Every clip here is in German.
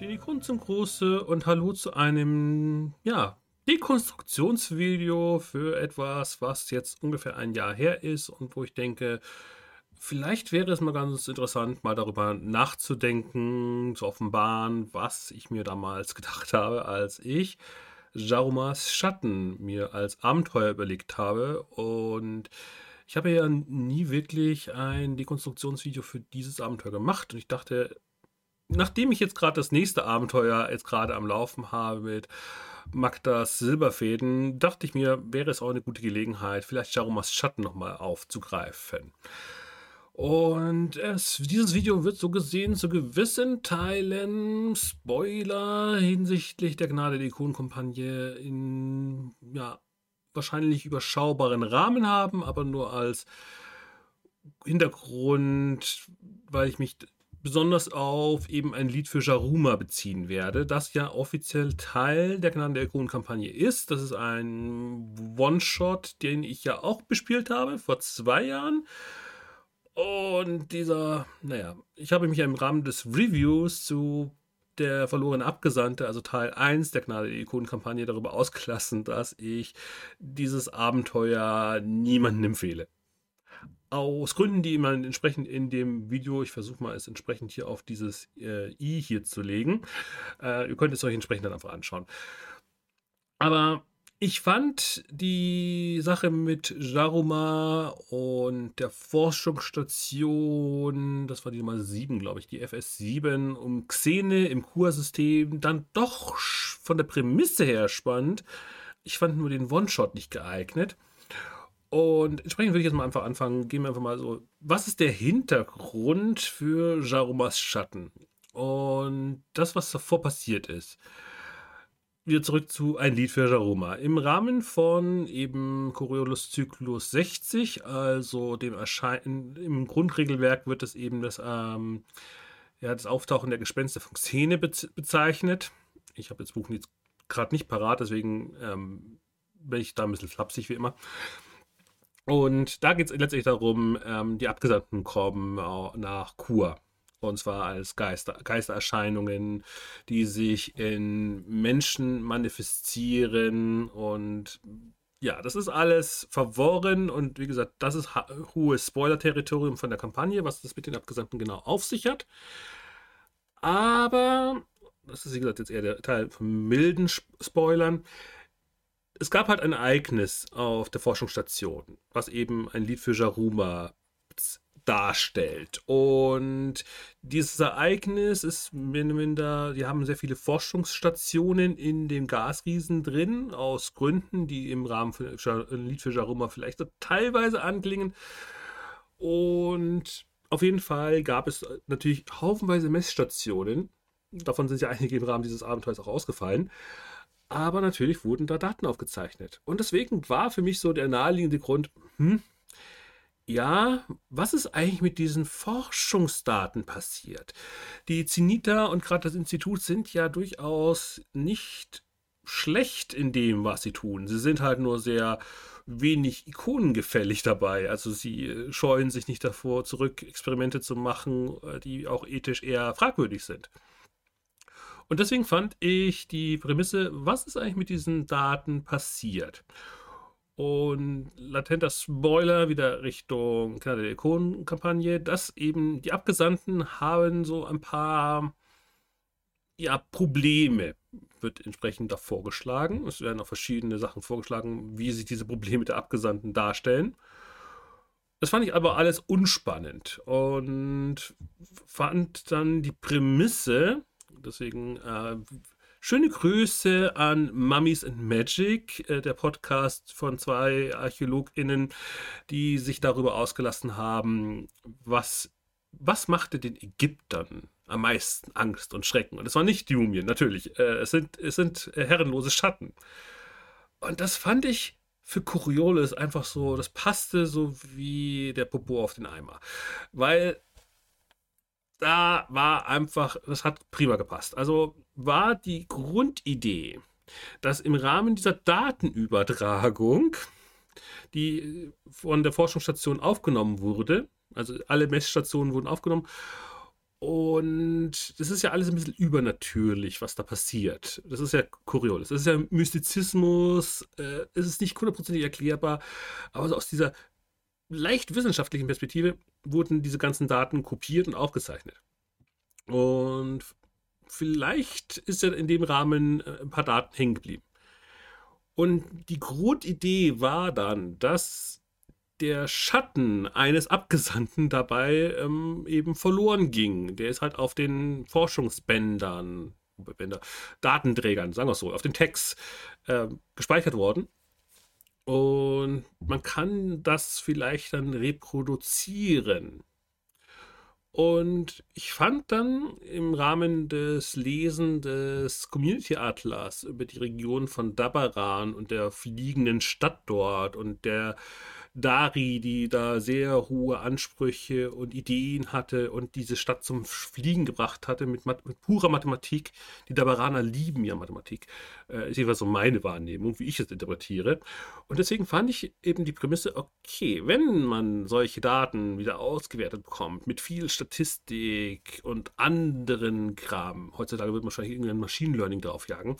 Die Grund zum Gruße und Hallo zu einem, ja, Dekonstruktionsvideo für etwas, was jetzt ungefähr ein Jahr her ist und wo ich denke, vielleicht wäre es mal ganz interessant, mal darüber nachzudenken, zu offenbaren, was ich mir damals gedacht habe, als ich Jarumas Schatten mir als Abenteuer überlegt habe. Und ich habe ja nie wirklich ein Dekonstruktionsvideo für dieses Abenteuer gemacht. Und ich dachte, nachdem ich jetzt gerade das nächste Abenteuer jetzt gerade am Laufen habe mit Magdas Silberfäden, dachte ich mir, wäre es auch eine gute Gelegenheit, vielleicht Jarumas Schatten nochmal aufzugreifen. Und es, dieses Video wird so gesehen zu gewissen Teilen Spoiler hinsichtlich der Gnade der Ikonenkompagne in ja, wahrscheinlich überschaubaren Rahmen haben, aber nur als Hintergrund, weil ich mich besonders auf eben ein Lied für Jaruma beziehen werde, das ja offiziell Teil der Gnade der Ikonenkampagne ist. Das ist ein One-Shot, den ich ja auch bespielt habe vor zwei Jahren. Und dieser, naja, ich habe mich im Rahmen des Reviews zu der verlorene Abgesandte, also Teil 1 der Gnade der Ikonenkampagne, darüber ausgelassen, dass ich dieses Abenteuer niemandem empfehle. Aus Gründen, die man entsprechend in dem Video, ich versuche mal es entsprechend hier auf dieses äh, i hier zu legen. Äh, ihr könnt es euch entsprechend dann einfach anschauen. Aber ich fand die Sache mit Jaruma und der Forschungsstation, das war die Nummer 7, glaube ich, die FS7, um Xene im Kursystem dann doch von der Prämisse her spannend. Ich fand nur den One-Shot nicht geeignet. Und entsprechend würde ich jetzt mal einfach anfangen. Gehen wir einfach mal so, was ist der Hintergrund für Jarumas Schatten? Und das, was davor passiert ist wieder zurück zu ein Lied für Jaruma. Im Rahmen von eben Coriolis Zyklus 60, also dem Erscheinen, im Grundregelwerk wird es eben das, ähm, ja, das Auftauchen der Gespenster von Xene be bezeichnet. Ich habe das Buch jetzt gerade nicht parat, deswegen ähm, bin ich da ein bisschen flapsig wie immer. Und da geht es letztlich darum, ähm, die Abgesandten kommen nach Kur. Und zwar als Geister, Geistererscheinungen, die sich in Menschen manifestieren. Und ja, das ist alles verworren. Und wie gesagt, das ist hohes Spoiler-Territorium von der Kampagne, was das mit den Abgesandten genau auf sich hat. Aber, das ist wie gesagt jetzt eher der Teil von milden Spoilern es gab halt ein Ereignis auf der Forschungsstation, was eben ein Lied für Jaruma darstellt. Und dieses Ereignis ist minder, die haben sehr viele Forschungsstationen in dem Gasriesen drin, aus Gründen, die im Rahmen von Lied für Jaruma vielleicht so teilweise anklingen. Und auf jeden Fall gab es natürlich haufenweise Messstationen. Davon sind ja einige im Rahmen dieses Abenteuers auch ausgefallen. Aber natürlich wurden da Daten aufgezeichnet. Und deswegen war für mich so der naheliegende Grund, hm, ja, was ist eigentlich mit diesen Forschungsdaten passiert? Die Zinita und gerade das Institut sind ja durchaus nicht schlecht in dem, was sie tun. Sie sind halt nur sehr wenig ikonengefällig dabei. Also sie scheuen sich nicht davor zurück, Experimente zu machen, äh, die auch ethisch eher fragwürdig sind. Und deswegen fand ich die Prämisse, was ist eigentlich mit diesen Daten passiert? Und latenter Spoiler wieder Richtung Kanal der Ikonen-Kampagne, dass eben die Abgesandten haben so ein paar ja, Probleme, wird entsprechend da vorgeschlagen. Es werden auch verschiedene Sachen vorgeschlagen, wie sich diese Probleme der Abgesandten darstellen. Das fand ich aber alles unspannend und fand dann die Prämisse, deswegen äh, Schöne Grüße an Mummies and Magic, äh, der Podcast von zwei ArchäologInnen, die sich darüber ausgelassen haben, was, was machte den Ägyptern am meisten Angst und Schrecken. Und es war nicht die Mumien, natürlich. Äh, es sind, es sind herrenlose Schatten. Und das fand ich für Coriolis einfach so, das passte so wie der Popo auf den Eimer. Weil da war einfach, das hat prima gepasst. Also war die Grundidee, dass im Rahmen dieser Datenübertragung, die von der Forschungsstation aufgenommen wurde, also alle Messstationen wurden aufgenommen, Und das ist ja alles ein bisschen übernatürlich, was da passiert. Das ist ja kurios. Das ist ja Mystizismus. Äh, es ist nicht hundertprozentig erklärbar. Aber so aus dieser leicht wissenschaftlichen Perspektive wurden diese ganzen Daten kopiert und aufgezeichnet. Und vielleicht ist ja in dem Rahmen äh, ein paar Daten hängen geblieben. Und die Grundidee war dann, dass der Schatten eines Abgesandten dabei ähm, eben verloren ging. Der ist halt auf den Forschungsbändern, Bänder, Datenträgern, sagen wir es so, auf den Text äh, gespeichert worden. Und man kann das vielleicht dann reproduzieren. Und ich fand dann im Rahmen des Lesen des Community Atlas über die Region von Dabaran und der fliegenden Stadt dort und der Dari, die da sehr hohe Ansprüche und Ideen hatte und diese Stadt zum Fliegen gebracht hatte mit, mit purer Mathematik. Die Dabaraner lieben ja Mathematik. Äh, ist jedenfalls so meine Wahrnehmung, wie ich es interpretiere. Und deswegen fand ich eben die Prämisse, okay, wenn man solche Daten wieder ausgewertet bekommt, mit viel Statistik und anderen Kram, heutzutage wird man wahrscheinlich irgendein Machine Learning draufjagen,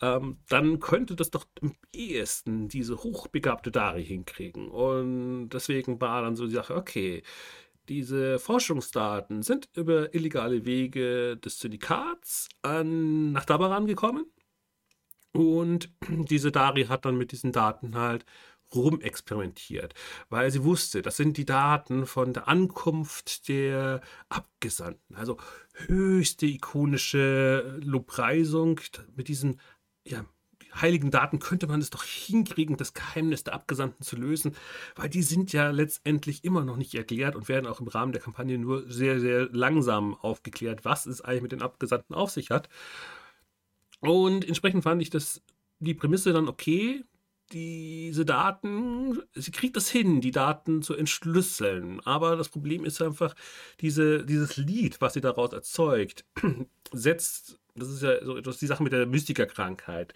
ähm, dann könnte das doch am ehesten diese hochbegabte Dari hinkriegen. Und deswegen war dann so die Sache, okay, diese Forschungsdaten sind über illegale Wege des Syndikats an, nach Dabaran gekommen. Und diese Dari hat dann mit diesen Daten halt rumexperimentiert, weil sie wusste, das sind die Daten von der Ankunft der Abgesandten. Also höchste ikonische Lobpreisung mit diesen ja, heiligen Daten könnte man es doch hinkriegen, das Geheimnis der Abgesandten zu lösen, weil die sind ja letztendlich immer noch nicht erklärt und werden auch im Rahmen der Kampagne nur sehr, sehr langsam aufgeklärt, was es eigentlich mit den Abgesandten auf sich hat. Und entsprechend fand ich das die Prämisse dann okay, diese Daten, sie kriegt das hin, die Daten zu entschlüsseln. Aber das Problem ist einfach, diese, dieses Lied, was sie daraus erzeugt, setzt das ist ja so etwas die Sache mit der Mystikerkrankheit.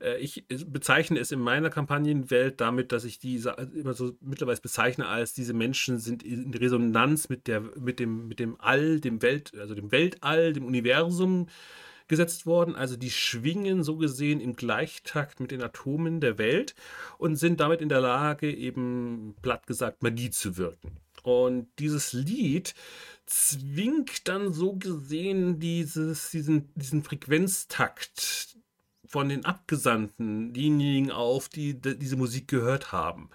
Äh, ich bezeichne es in meiner Kampagnenwelt damit, dass ich diese immer so mittlerweile bezeichne als diese Menschen sind in Resonanz mit der mit dem mit dem All, dem Welt, also dem Weltall, dem Universum gesetzt worden. Also die schwingen so gesehen im Gleichtakt mit den Atomen der Welt und sind damit in der Lage, eben platt gesagt Magie zu wirken. Und dieses Lied zwingt dann so gesehen dieses, diesen, diesen Frequenztakt von den Abgesandten, diejenigen auf, die, die diese Musik gehört haben.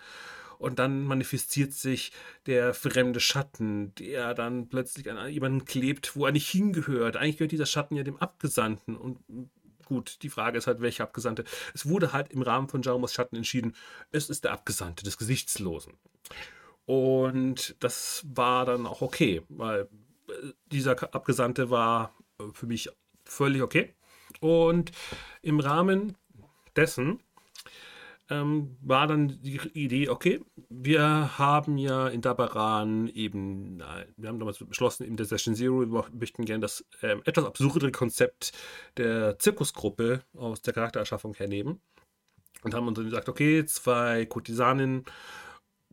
Und dann manifestiert sich der fremde Schatten, der dann plötzlich an jemanden klebt, wo er nicht hingehört. Eigentlich gehört dieser Schatten ja dem Abgesandten. Und gut, die Frage ist halt, welcher Abgesandte. Es wurde halt im Rahmen von Jaromos Schatten entschieden, es ist der Abgesandte des Gesichtslosen. Und das war dann auch okay, weil äh, dieser Abgesandte war äh, für mich völlig okay. Und im Rahmen dessen ähm, war dann die Idee, okay, wir haben ja in Dabaran eben, wir haben damals beschlossen, in der Session Zero, wir möchten gerne das ähm, etwas absurdere Konzept der Zirkusgruppe aus der Charaktererschaffung hernehmen. Und haben uns dann gesagt, okay, zwei Kurtisanen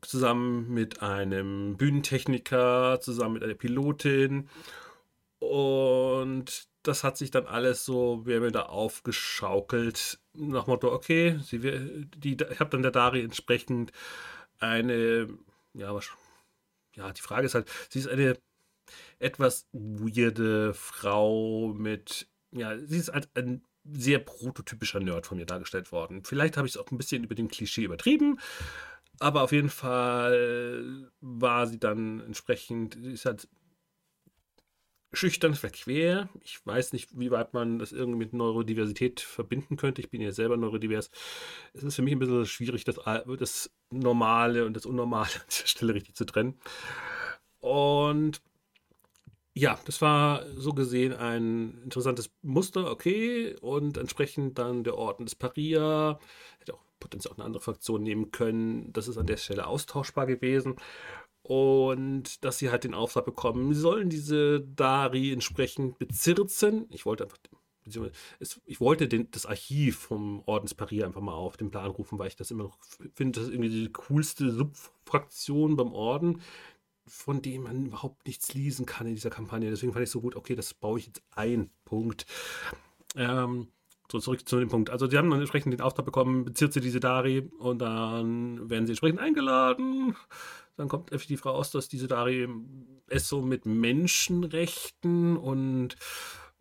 zusammen mit einem Bühnentechniker, zusammen mit einer Pilotin. Und das hat sich dann alles so, wir haben da aufgeschaukelt, nach Motto, okay, sie, die, ich habe dann der Dari entsprechend eine, ja, was, ja, die Frage ist halt, sie ist eine etwas weirde Frau mit, ja, sie ist halt ein sehr prototypischer Nerd von mir dargestellt worden. Vielleicht habe ich es auch ein bisschen über den Klischee übertrieben, aber auf jeden Fall war sie dann entsprechend, sie ist halt schüchtern, verquer. Ich weiß nicht, wie weit man das irgendwie mit Neurodiversität verbinden könnte. Ich bin ja selber neurodivers. Es ist für mich ein bisschen schwierig, das, das Normale und das Unnormale an dieser Stelle richtig zu trennen. Und ja, das war so gesehen ein interessantes Muster, okay. Und entsprechend dann der Orden des Paria. Hätte auch potenziell auch eine andere Fraktion nehmen können. Das ist an der Stelle austauschbar gewesen. Und dass sie halt den Auftrag bekommen, sie sollen diese Dari entsprechend bezirzen. Ich wollte einfach, ich wollte den, das Archiv vom Ordensparier einfach mal auf den Plan rufen, weil ich das immer noch finde, das ist irgendwie die coolste Subfraktion beim Orden. von dem man überhaupt nichts lesen kann in dieser Kampagne. Deswegen fand ich so gut, okay, das baue ich jetzt ein. Punkt. Ähm, so, zurück zu dem Punkt. Also, sie haben dann entsprechend den Auftrag bekommen, bezirrt sie diese Dari und dann werden sie entsprechend eingeladen. Dann kommt effektiv raus, dass diese Dari es so mit Menschenrechten und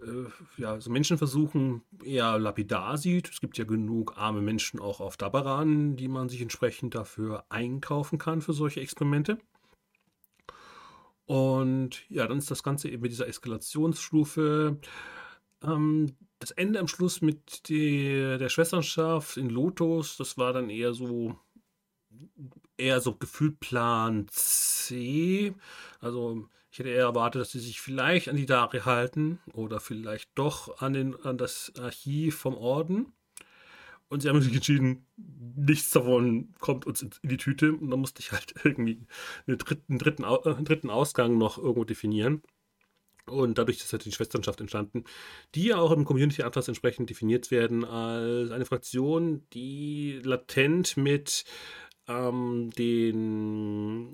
äh, ja, so Menschenversuchen eher lapidar sieht. Es gibt ja genug arme Menschen auch auf Dabaran, die man sich entsprechend dafür einkaufen kann für solche Experimente. Und ja, dann ist das Ganze eben mit dieser Eskalationsstufe. Ähm, das Ende am Schluss mit die, der Schwesternschaft in Lotus, das war dann eher so eher so gefühlt Plan C. Also ich hätte eher erwartet, dass sie sich vielleicht an die Dari halten oder vielleicht doch an, den, an das Archiv vom Orden. Und sie haben sich entschieden, nichts davon kommt uns in die Tüte. Und dann musste ich halt irgendwie einen dritten, dritten, einen dritten Ausgang noch irgendwo definieren. Und dadurch ist halt die Schwesternschaft entstanden, die ja auch im Community Atlas entsprechend definiert werden als eine Fraktion, die latent mit ähm, den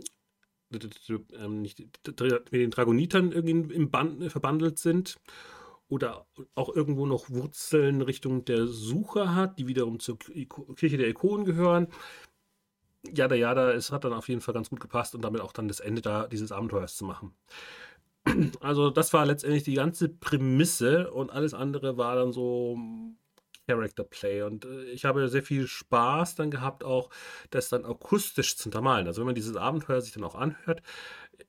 ähm, mit den Dragonitern irgendwie im Band, verbandelt sind oder auch irgendwo noch Wurzeln Richtung der Suche hat, die wiederum zur Kirche der Ikonen gehören. Jada, jada, es hat dann auf jeden Fall ganz gut gepasst und damit auch dann das Ende da dieses Abenteuers zu machen. Also das war letztendlich die ganze Prämisse und alles andere war dann so Character Play. Und äh, ich habe sehr viel Spaß dann gehabt, auch das dann akustisch zu untermalen. Also wenn man dieses Abenteuer sich dann auch anhört,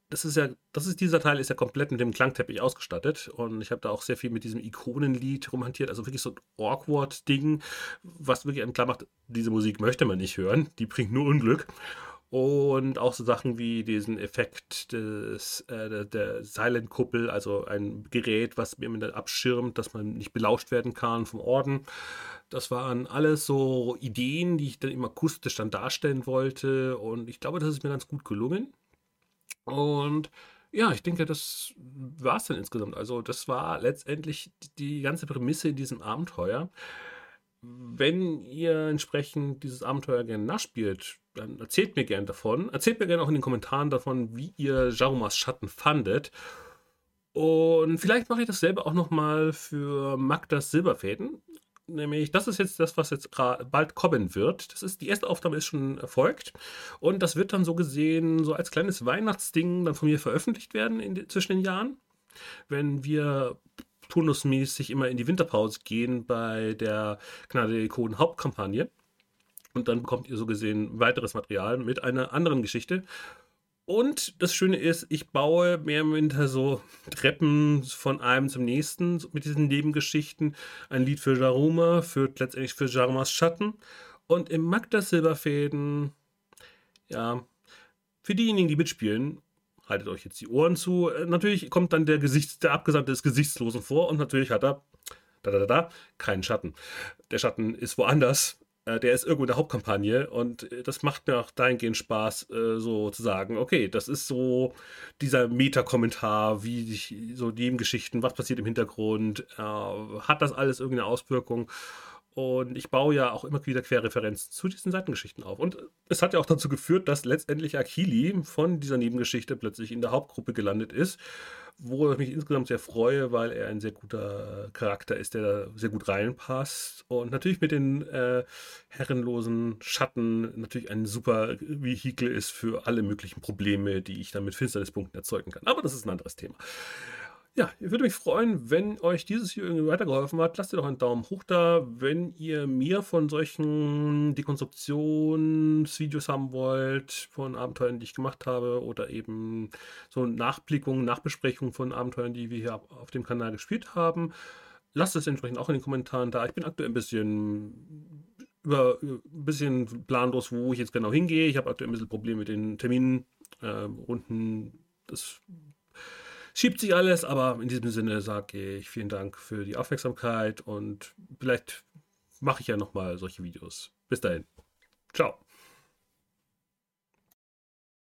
das ist ja, das ist dieser Teil ist ja komplett mit dem Klangteppich ausgestattet. Und ich habe da auch sehr viel mit diesem Ikonenlied rumhantiert, also wirklich so ein awkward Ding, was wirklich einem klar macht, diese Musik möchte man nicht hören, die bringt nur Unglück und auch so Sachen wie diesen Effekt des, äh, der, Silent-Kuppel, also ein Gerät, was mir abschirmt, dass man nicht belauscht werden kann vom Orden. Das waren alles so Ideen, die ich dann immer akustisch dann darstellen wollte. Und ich glaube, das ist mir ganz gut gelungen. Und ja, ich denke, das war es dann insgesamt. Also, das war letztendlich die ganze Prämisse in diesem Abenteuer. Wenn ihr entsprechend dieses Abenteuer gerne nachspielt, dann erzählt mir gerne davon. Erzählt mir gerne auch in den Kommentaren davon, wie ihr Jarumas Schatten fandet. Und vielleicht mache ich dasselbe auch nochmal für Magdas Silberfäden. Nämlich, das ist jetzt das, was jetzt bald kommen wird. Das ist, die erste Aufnahme ist schon erfolgt. Und das wird dann so gesehen, so als kleines Weihnachtsding dann von mir veröffentlicht werden in, zwischen den Jahren. Wenn wir turnusmäßig immer in die Winterpause gehen bei der Gnade Ikonen Hauptkampagne. Und dann bekommt ihr so gesehen weiteres Material mit einer anderen Geschichte. Und das Schöne ist, ich baue mehr oder weniger so Treppen von einem zum nächsten mit diesen Nebengeschichten. Ein Lied für Jaruma führt letztendlich für Jarumas Schatten. Und im Magda Silberfäden, ja, für diejenigen, die mitspielen, haltet euch jetzt die Ohren zu. Äh, natürlich kommt dann der, Gesichts-, der Abgesandte des Gesichtslosen vor und natürlich hat er da, da, da, da, keinen Schatten. Der Schatten ist woanders äh, der ist irgendwo in der Hauptkampagne und äh, das macht mir auch dahingehend Spaß, so zu sagen, okay, das ist so dieser Meta-Kommentar, wie sich so Nebengeschichten, was passiert im Hintergrund, hat das alles irgendeine Auswirkung? Und ich baue ja auch immer wieder Querreferenzen zu diesen Seitengeschichten auf. Und es hat ja auch dazu geführt, dass letztendlich Akili von dieser Nebengeschichte plötzlich in der Hauptgruppe gelandet ist wo ich mich insgesamt sehr freue, weil er ein sehr guter Charakter ist, der da sehr gut reinpasst. Und natürlich mit den äh, herrenlosen Schatten natürlich ein super Vehikel ist für alle möglichen Probleme, die ich dann mit Finsternispunkten erzeugen kann. Aber das ist ein anderes Thema. Ja, ich würde mich freuen, wenn euch dieses Video irgendwie weitergeholfen hat. Lasst ihr doch einen Daumen hoch da. Wenn ihr mehr von solchen Dekonstruktionsvideos haben wollt, von Abenteuern, die ich gemacht habe, oder eben so Nachblickungen, Nachbesprechungen von Abenteuern, die wir hier auf dem Kanal gespielt haben, lasst es entsprechend auch in den Kommentaren da. Ich bin aktuell ein bisschen über ein bisschen planlos, wo ich jetzt genau hingehe. Ich habe aktuell ein bisschen Probleme mit den Terminen, äh, Runden. Das schiebt sich alles, aber in diesem Sinne sage ich vielen Dank für die Aufmerksamkeit und vielleicht mache ich ja nochmal solche Videos. Bis dahin. Ciao.